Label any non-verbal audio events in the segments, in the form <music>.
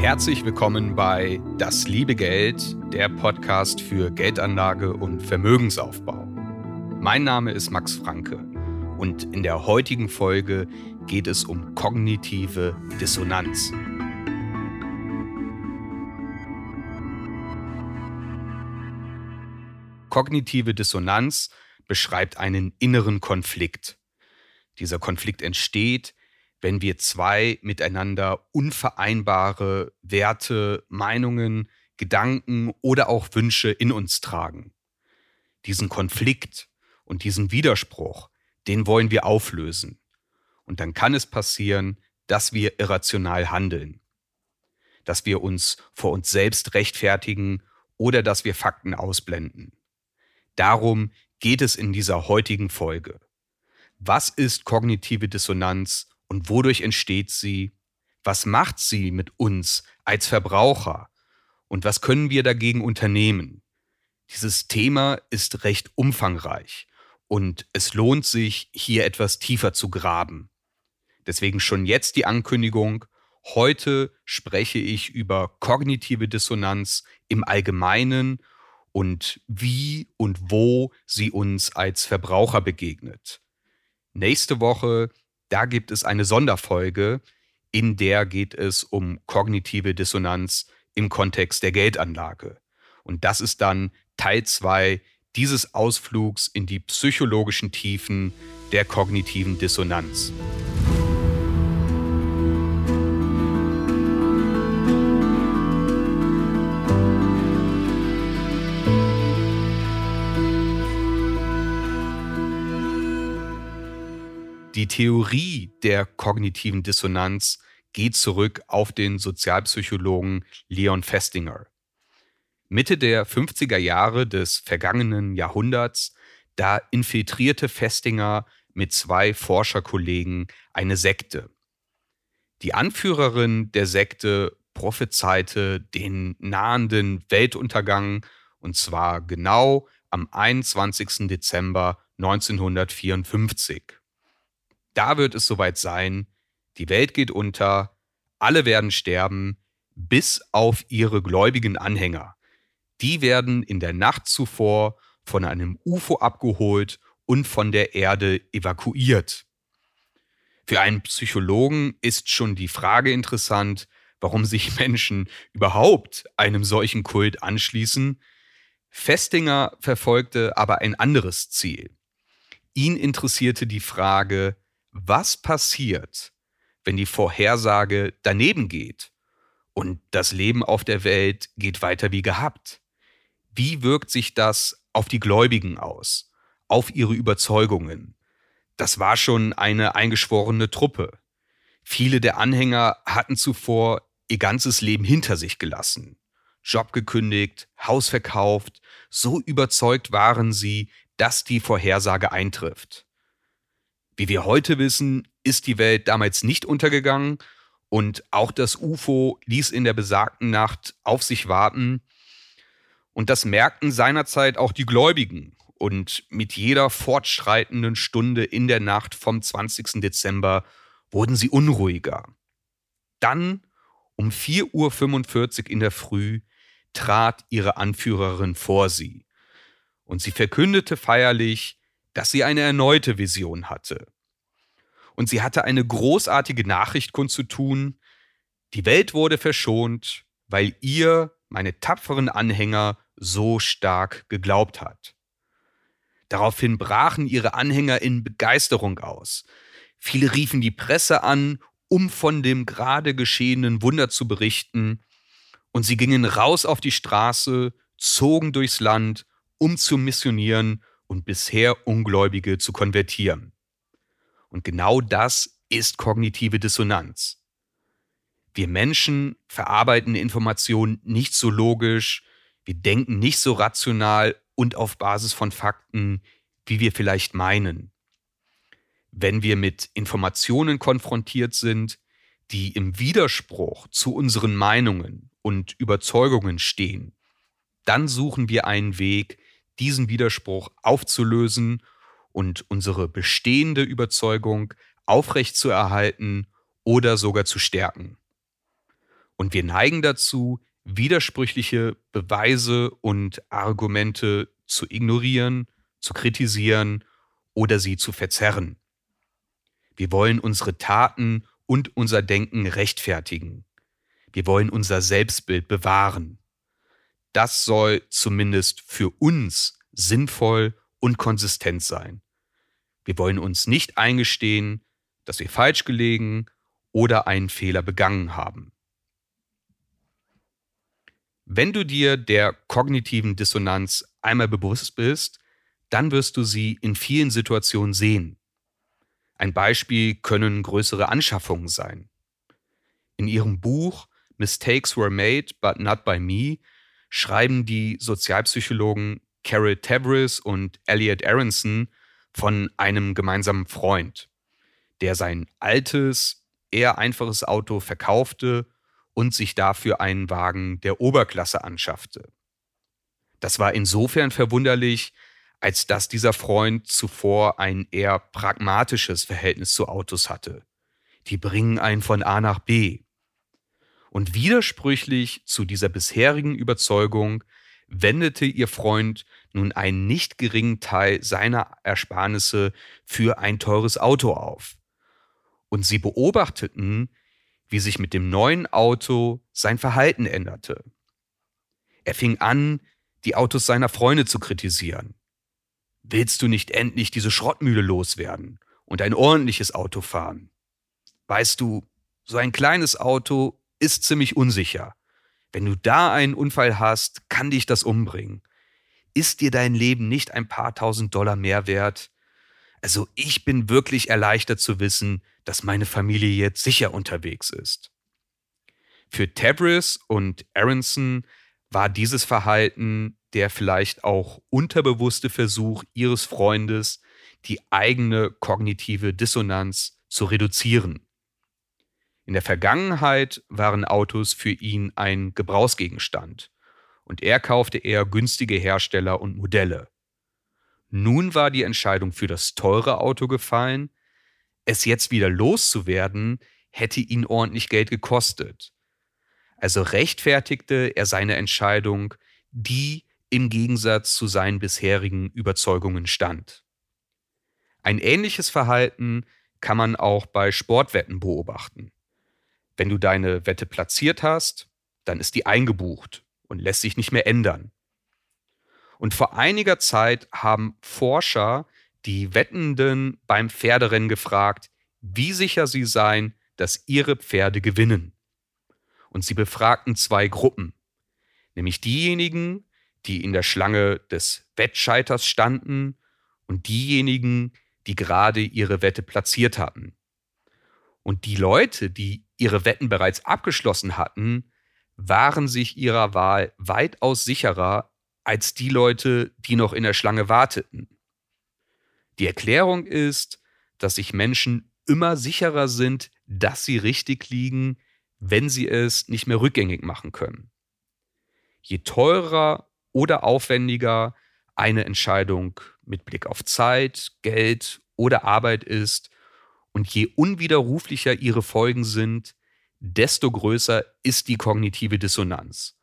Herzlich willkommen bei Das liebe Geld, der Podcast für Geldanlage und Vermögensaufbau. Mein Name ist Max Franke und in der heutigen Folge geht es um kognitive Dissonanz. Kognitive Dissonanz beschreibt einen inneren Konflikt. Dieser Konflikt entsteht, wenn wir zwei miteinander unvereinbare Werte, Meinungen, Gedanken oder auch Wünsche in uns tragen. Diesen Konflikt und diesen Widerspruch, den wollen wir auflösen. Und dann kann es passieren, dass wir irrational handeln, dass wir uns vor uns selbst rechtfertigen oder dass wir Fakten ausblenden. Darum geht es in dieser heutigen Folge. Was ist kognitive Dissonanz und wodurch entsteht sie? Was macht sie mit uns als Verbraucher? Und was können wir dagegen unternehmen? Dieses Thema ist recht umfangreich und es lohnt sich, hier etwas tiefer zu graben. Deswegen schon jetzt die Ankündigung, heute spreche ich über kognitive Dissonanz im Allgemeinen und wie und wo sie uns als Verbraucher begegnet. Nächste Woche da gibt es eine Sonderfolge, in der geht es um kognitive Dissonanz im Kontext der Geldanlage. Und das ist dann Teil 2 dieses Ausflugs in die psychologischen Tiefen der kognitiven Dissonanz. Die Theorie der kognitiven Dissonanz geht zurück auf den Sozialpsychologen Leon Festinger. Mitte der 50er Jahre des vergangenen Jahrhunderts, da infiltrierte Festinger mit zwei Forscherkollegen eine Sekte. Die Anführerin der Sekte prophezeite den nahenden Weltuntergang und zwar genau am 21. Dezember 1954. Da wird es soweit sein, die Welt geht unter, alle werden sterben, bis auf ihre gläubigen Anhänger. Die werden in der Nacht zuvor von einem UFO abgeholt und von der Erde evakuiert. Für einen Psychologen ist schon die Frage interessant, warum sich <laughs> Menschen überhaupt einem solchen Kult anschließen. Festinger verfolgte aber ein anderes Ziel. Ihn interessierte die Frage, was passiert, wenn die Vorhersage daneben geht und das Leben auf der Welt geht weiter wie gehabt? Wie wirkt sich das auf die Gläubigen aus, auf ihre Überzeugungen? Das war schon eine eingeschworene Truppe. Viele der Anhänger hatten zuvor ihr ganzes Leben hinter sich gelassen. Job gekündigt, Haus verkauft, so überzeugt waren sie, dass die Vorhersage eintrifft. Wie wir heute wissen, ist die Welt damals nicht untergegangen und auch das UFO ließ in der besagten Nacht auf sich warten. Und das merkten seinerzeit auch die Gläubigen. Und mit jeder fortschreitenden Stunde in der Nacht vom 20. Dezember wurden sie unruhiger. Dann um 4.45 Uhr in der Früh trat ihre Anführerin vor sie. Und sie verkündete feierlich, dass sie eine erneute Vision hatte. Und sie hatte eine großartige Nachricht kundzutun. Die Welt wurde verschont, weil ihr, meine tapferen Anhänger, so stark geglaubt hat. Daraufhin brachen ihre Anhänger in Begeisterung aus. Viele riefen die Presse an, um von dem gerade geschehenen Wunder zu berichten, und sie gingen raus auf die Straße, zogen durchs Land, um zu missionieren und bisher Ungläubige zu konvertieren. Und genau das ist kognitive Dissonanz. Wir Menschen verarbeiten Informationen nicht so logisch, wir denken nicht so rational und auf Basis von Fakten, wie wir vielleicht meinen. Wenn wir mit Informationen konfrontiert sind, die im Widerspruch zu unseren Meinungen und Überzeugungen stehen, dann suchen wir einen Weg, diesen Widerspruch aufzulösen und unsere bestehende Überzeugung aufrechtzuerhalten oder sogar zu stärken. Und wir neigen dazu, widersprüchliche Beweise und Argumente zu ignorieren, zu kritisieren oder sie zu verzerren. Wir wollen unsere Taten und unser Denken rechtfertigen. Wir wollen unser Selbstbild bewahren. Das soll zumindest für uns sinnvoll und konsistent sein. Wir wollen uns nicht eingestehen, dass wir falsch gelegen oder einen Fehler begangen haben. Wenn du dir der kognitiven Dissonanz einmal bewusst bist, dann wirst du sie in vielen Situationen sehen. Ein Beispiel können größere Anschaffungen sein. In ihrem Buch Mistakes Were Made But Not By Me schreiben die Sozialpsychologen Carol Tavris und Elliot Aronson von einem gemeinsamen Freund, der sein altes, eher einfaches Auto verkaufte und sich dafür einen Wagen der Oberklasse anschaffte. Das war insofern verwunderlich, als dass dieser Freund zuvor ein eher pragmatisches Verhältnis zu Autos hatte. Die bringen einen von A nach B. Und widersprüchlich zu dieser bisherigen Überzeugung wendete ihr Freund nun einen nicht geringen Teil seiner Ersparnisse für ein teures Auto auf. Und sie beobachteten, wie sich mit dem neuen Auto sein Verhalten änderte. Er fing an, die Autos seiner Freunde zu kritisieren. Willst du nicht endlich diese Schrottmühle loswerden und ein ordentliches Auto fahren? Weißt du, so ein kleines Auto ist ziemlich unsicher. Wenn du da einen Unfall hast, kann dich das umbringen. Ist dir dein Leben nicht ein paar tausend Dollar mehr wert? Also ich bin wirklich erleichtert zu wissen, dass meine Familie jetzt sicher unterwegs ist. Für Tabris und Aronson war dieses Verhalten der vielleicht auch unterbewusste Versuch ihres Freundes, die eigene kognitive Dissonanz zu reduzieren. In der Vergangenheit waren Autos für ihn ein Gebrauchsgegenstand und er kaufte eher günstige Hersteller und Modelle. Nun war die Entscheidung für das teure Auto gefallen. Es jetzt wieder loszuwerden, hätte ihn ordentlich Geld gekostet. Also rechtfertigte er seine Entscheidung, die im Gegensatz zu seinen bisherigen Überzeugungen stand. Ein ähnliches Verhalten kann man auch bei Sportwetten beobachten. Wenn du deine Wette platziert hast, dann ist die eingebucht und lässt sich nicht mehr ändern. Und vor einiger Zeit haben Forscher die Wettenden beim Pferderennen gefragt, wie sicher sie seien, dass ihre Pferde gewinnen. Und sie befragten zwei Gruppen, nämlich diejenigen, die in der Schlange des Wettscheiters standen und diejenigen, die gerade ihre Wette platziert hatten. Und die Leute, die ihre Wetten bereits abgeschlossen hatten, waren sich ihrer Wahl weitaus sicherer als die Leute, die noch in der Schlange warteten. Die Erklärung ist, dass sich Menschen immer sicherer sind, dass sie richtig liegen, wenn sie es nicht mehr rückgängig machen können. Je teurer oder aufwendiger eine Entscheidung mit Blick auf Zeit, Geld oder Arbeit ist, und je unwiderruflicher ihre Folgen sind, desto größer ist die kognitive Dissonanz.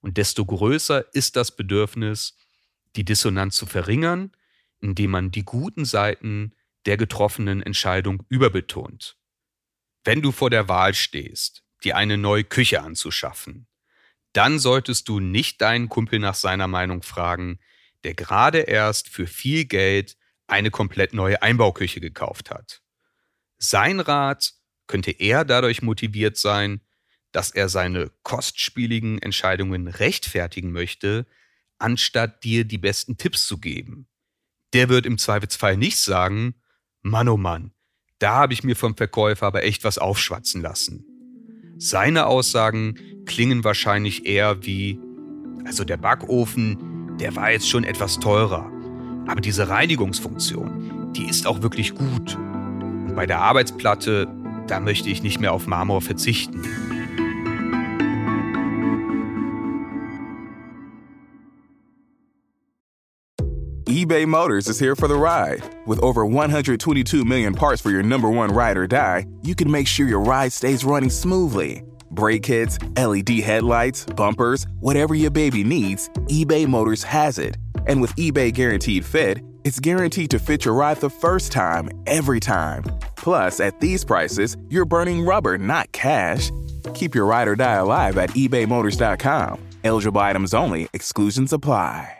Und desto größer ist das Bedürfnis, die Dissonanz zu verringern, indem man die guten Seiten der getroffenen Entscheidung überbetont. Wenn du vor der Wahl stehst, dir eine neue Küche anzuschaffen, dann solltest du nicht deinen Kumpel nach seiner Meinung fragen, der gerade erst für viel Geld eine komplett neue Einbauküche gekauft hat. Sein Rat könnte eher dadurch motiviert sein, dass er seine kostspieligen Entscheidungen rechtfertigen möchte, anstatt dir die besten Tipps zu geben. Der wird im Zweifelsfall nicht sagen, Mann oh Mann, da habe ich mir vom Verkäufer aber echt was aufschwatzen lassen. Seine Aussagen klingen wahrscheinlich eher wie, also der Backofen, der war jetzt schon etwas teurer, aber diese Reinigungsfunktion, die ist auch wirklich gut. Und bei der Arbeitsplatte, da möchte ich nicht mehr auf Marmor verzichten. eBay Motors is here for the ride. With over 122 million parts for your number one ride or die, you can make sure your ride stays running smoothly. Brake kits, LED headlights, bumpers, whatever your baby needs, eBay Motors has it. And with eBay Guaranteed Fit, it's guaranteed to fit your ride the first time, every time. Plus, at these prices, you're burning rubber, not cash. Keep your ride or die alive at ebaymotors.com. Eligible items only, exclusions apply.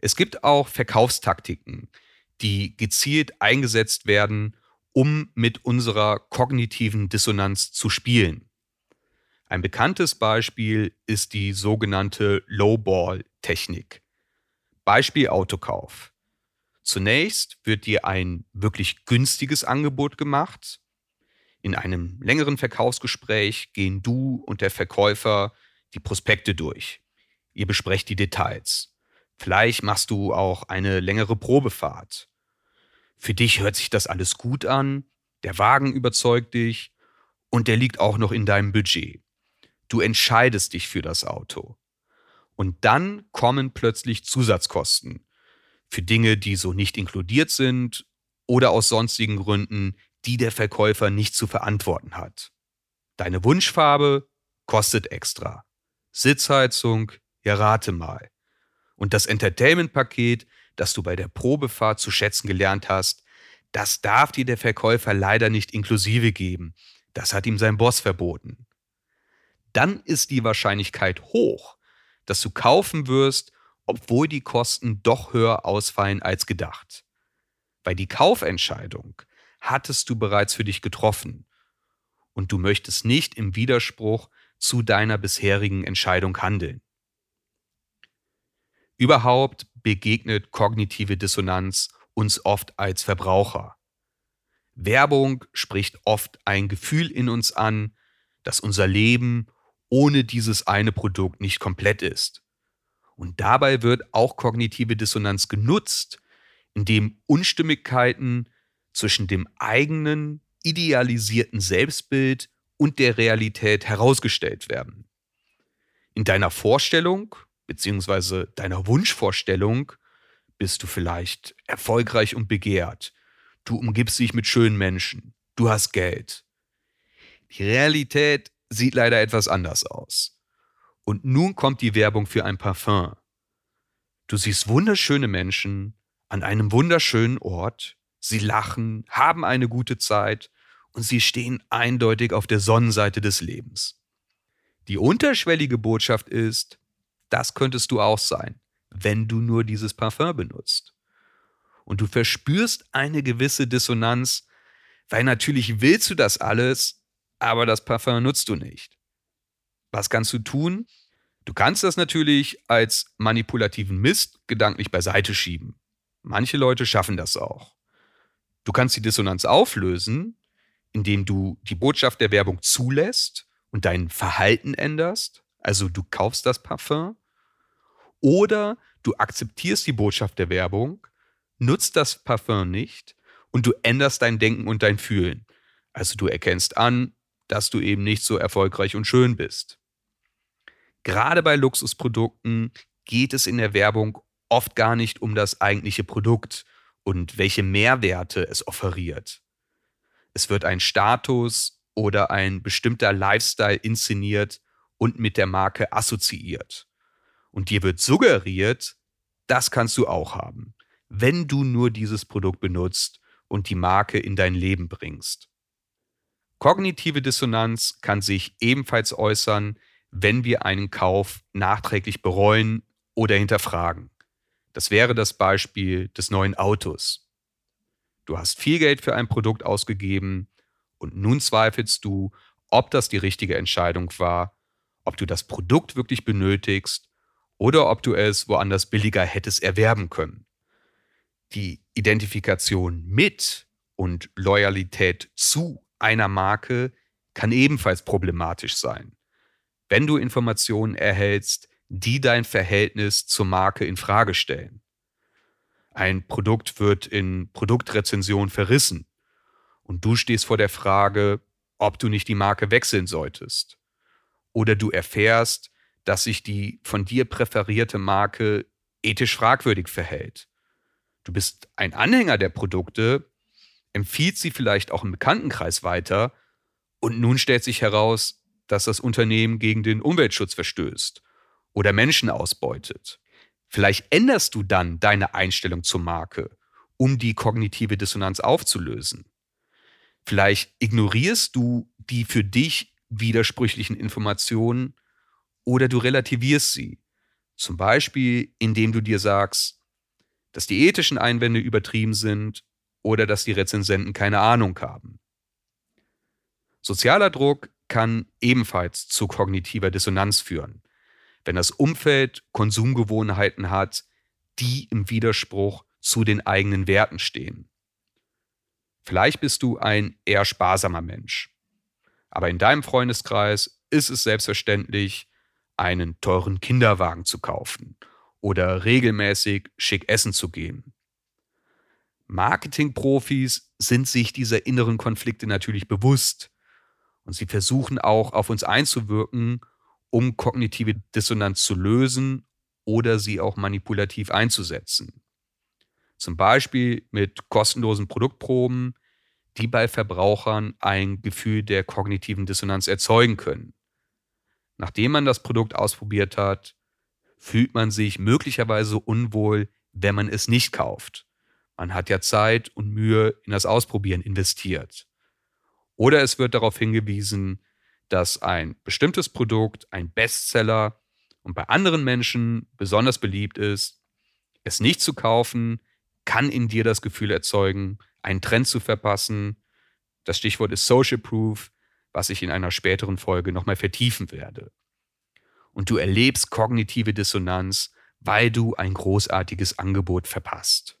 Es gibt auch Verkaufstaktiken, die gezielt eingesetzt werden, um mit unserer kognitiven Dissonanz zu spielen. Ein bekanntes Beispiel ist die sogenannte Lowball-Technik. Beispiel Autokauf. Zunächst wird dir ein wirklich günstiges Angebot gemacht. In einem längeren Verkaufsgespräch gehen du und der Verkäufer die Prospekte durch. Ihr besprecht die Details. Vielleicht machst du auch eine längere Probefahrt. Für dich hört sich das alles gut an, der Wagen überzeugt dich und der liegt auch noch in deinem Budget. Du entscheidest dich für das Auto. Und dann kommen plötzlich Zusatzkosten für Dinge, die so nicht inkludiert sind oder aus sonstigen Gründen, die der Verkäufer nicht zu verantworten hat. Deine Wunschfarbe kostet extra. Sitzheizung, ja rate mal. Und das Entertainment-Paket, das du bei der Probefahrt zu schätzen gelernt hast, das darf dir der Verkäufer leider nicht inklusive geben. Das hat ihm sein Boss verboten. Dann ist die Wahrscheinlichkeit hoch, dass du kaufen wirst, obwohl die Kosten doch höher ausfallen als gedacht. Weil die Kaufentscheidung hattest du bereits für dich getroffen und du möchtest nicht im Widerspruch zu deiner bisherigen Entscheidung handeln. Überhaupt begegnet kognitive Dissonanz uns oft als Verbraucher. Werbung spricht oft ein Gefühl in uns an, dass unser Leben ohne dieses eine Produkt nicht komplett ist. Und dabei wird auch kognitive Dissonanz genutzt, indem Unstimmigkeiten zwischen dem eigenen idealisierten Selbstbild und der Realität herausgestellt werden. In deiner Vorstellung beziehungsweise deiner Wunschvorstellung bist du vielleicht erfolgreich und begehrt. Du umgibst dich mit schönen Menschen. Du hast Geld. Die Realität sieht leider etwas anders aus. Und nun kommt die Werbung für ein Parfum. Du siehst wunderschöne Menschen an einem wunderschönen Ort. Sie lachen, haben eine gute Zeit und sie stehen eindeutig auf der Sonnenseite des Lebens. Die unterschwellige Botschaft ist, das könntest du auch sein, wenn du nur dieses Parfum benutzt. Und du verspürst eine gewisse Dissonanz, weil natürlich willst du das alles, aber das Parfum nutzt du nicht. Was kannst du tun? Du kannst das natürlich als manipulativen Mist gedanklich beiseite schieben. Manche Leute schaffen das auch. Du kannst die Dissonanz auflösen, indem du die Botschaft der Werbung zulässt und dein Verhalten änderst. Also du kaufst das Parfum oder du akzeptierst die Botschaft der Werbung, nutzt das Parfum nicht und du änderst dein Denken und dein Fühlen. Also du erkennst an, dass du eben nicht so erfolgreich und schön bist. Gerade bei Luxusprodukten geht es in der Werbung oft gar nicht um das eigentliche Produkt und welche Mehrwerte es offeriert. Es wird ein Status oder ein bestimmter Lifestyle inszeniert und mit der Marke assoziiert. Und dir wird suggeriert, das kannst du auch haben, wenn du nur dieses Produkt benutzt und die Marke in dein Leben bringst. Kognitive Dissonanz kann sich ebenfalls äußern, wenn wir einen Kauf nachträglich bereuen oder hinterfragen. Das wäre das Beispiel des neuen Autos. Du hast viel Geld für ein Produkt ausgegeben und nun zweifelst du, ob das die richtige Entscheidung war, ob du das Produkt wirklich benötigst oder ob du es woanders billiger hättest erwerben können. Die Identifikation mit und Loyalität zu einer Marke kann ebenfalls problematisch sein. Wenn du Informationen erhältst, die dein Verhältnis zur Marke in Frage stellen. Ein Produkt wird in Produktrezension verrissen und du stehst vor der Frage, ob du nicht die Marke wechseln solltest. Oder du erfährst, dass sich die von dir präferierte Marke ethisch fragwürdig verhält. Du bist ein Anhänger der Produkte, empfiehlt sie vielleicht auch im Bekanntenkreis weiter und nun stellt sich heraus, dass das Unternehmen gegen den Umweltschutz verstößt oder Menschen ausbeutet. Vielleicht änderst du dann deine Einstellung zur Marke, um die kognitive Dissonanz aufzulösen. Vielleicht ignorierst du die für dich widersprüchlichen Informationen oder du relativierst sie. Zum Beispiel, indem du dir sagst, dass die ethischen Einwände übertrieben sind oder dass die Rezensenten keine Ahnung haben. Sozialer Druck kann ebenfalls zu kognitiver Dissonanz führen wenn das Umfeld Konsumgewohnheiten hat, die im Widerspruch zu den eigenen Werten stehen. Vielleicht bist du ein eher sparsamer Mensch, aber in deinem Freundeskreis ist es selbstverständlich, einen teuren Kinderwagen zu kaufen oder regelmäßig schick essen zu gehen. Marketingprofis sind sich dieser inneren Konflikte natürlich bewusst und sie versuchen auch auf uns einzuwirken um kognitive Dissonanz zu lösen oder sie auch manipulativ einzusetzen. Zum Beispiel mit kostenlosen Produktproben, die bei Verbrauchern ein Gefühl der kognitiven Dissonanz erzeugen können. Nachdem man das Produkt ausprobiert hat, fühlt man sich möglicherweise unwohl, wenn man es nicht kauft. Man hat ja Zeit und Mühe in das Ausprobieren investiert. Oder es wird darauf hingewiesen, dass ein bestimmtes Produkt ein Bestseller und bei anderen Menschen besonders beliebt ist, es nicht zu kaufen, kann in dir das Gefühl erzeugen, einen Trend zu verpassen. Das Stichwort ist Social Proof, was ich in einer späteren Folge nochmal vertiefen werde. Und du erlebst kognitive Dissonanz, weil du ein großartiges Angebot verpasst.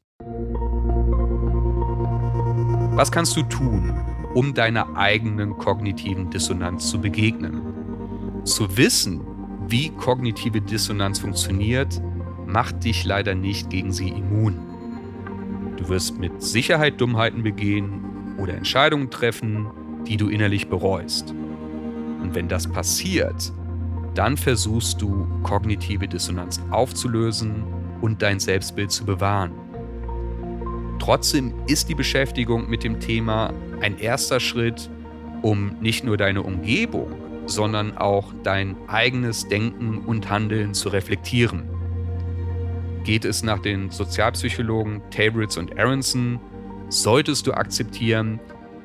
Was kannst du tun, um deiner eigenen kognitiven Dissonanz zu begegnen. Zu wissen, wie kognitive Dissonanz funktioniert, macht dich leider nicht gegen sie immun. Du wirst mit Sicherheit Dummheiten begehen oder Entscheidungen treffen, die du innerlich bereust. Und wenn das passiert, dann versuchst du, kognitive Dissonanz aufzulösen und dein Selbstbild zu bewahren. Trotzdem ist die Beschäftigung mit dem Thema ein erster Schritt, um nicht nur deine Umgebung, sondern auch dein eigenes Denken und Handeln zu reflektieren. Geht es nach den Sozialpsychologen Tabritz und Aronson, solltest du akzeptieren,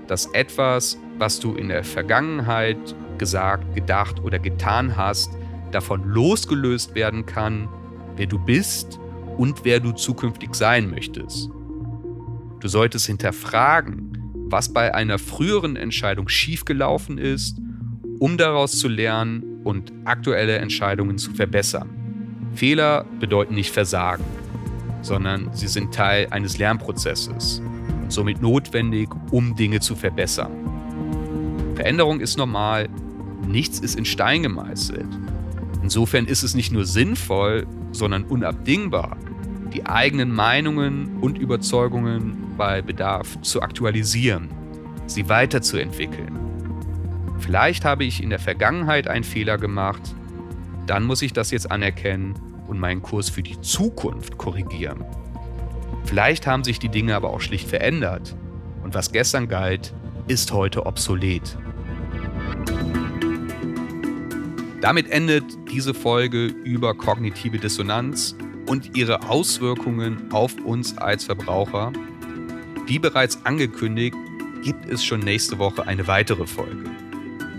dass etwas, was du in der Vergangenheit gesagt, gedacht oder getan hast, davon losgelöst werden kann, wer du bist und wer du zukünftig sein möchtest. Du solltest hinterfragen, was bei einer früheren Entscheidung schiefgelaufen ist, um daraus zu lernen und aktuelle Entscheidungen zu verbessern. Fehler bedeuten nicht Versagen, sondern sie sind Teil eines Lernprozesses und somit notwendig, um Dinge zu verbessern. Veränderung ist normal, nichts ist in Stein gemeißelt. Insofern ist es nicht nur sinnvoll, sondern unabdingbar, die eigenen Meinungen und Überzeugungen bei Bedarf zu aktualisieren, sie weiterzuentwickeln. Vielleicht habe ich in der Vergangenheit einen Fehler gemacht, dann muss ich das jetzt anerkennen und meinen Kurs für die Zukunft korrigieren. Vielleicht haben sich die Dinge aber auch schlicht verändert und was gestern galt, ist heute obsolet. Damit endet diese Folge über kognitive Dissonanz und ihre Auswirkungen auf uns als Verbraucher. Wie bereits angekündigt, gibt es schon nächste Woche eine weitere Folge.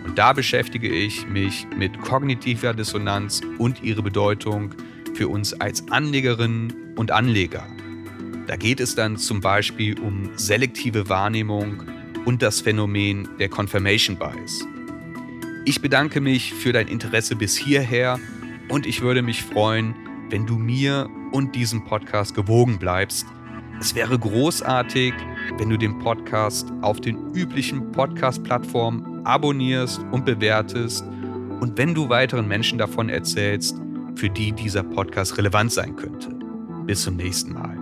Und da beschäftige ich mich mit kognitiver Dissonanz und ihre Bedeutung für uns als Anlegerinnen und Anleger. Da geht es dann zum Beispiel um selektive Wahrnehmung und das Phänomen der Confirmation Bias. Ich bedanke mich für dein Interesse bis hierher und ich würde mich freuen, wenn du mir und diesem Podcast gewogen bleibst. Es wäre großartig, wenn du den Podcast auf den üblichen Podcast-Plattformen abonnierst und bewertest und wenn du weiteren Menschen davon erzählst, für die dieser Podcast relevant sein könnte. Bis zum nächsten Mal.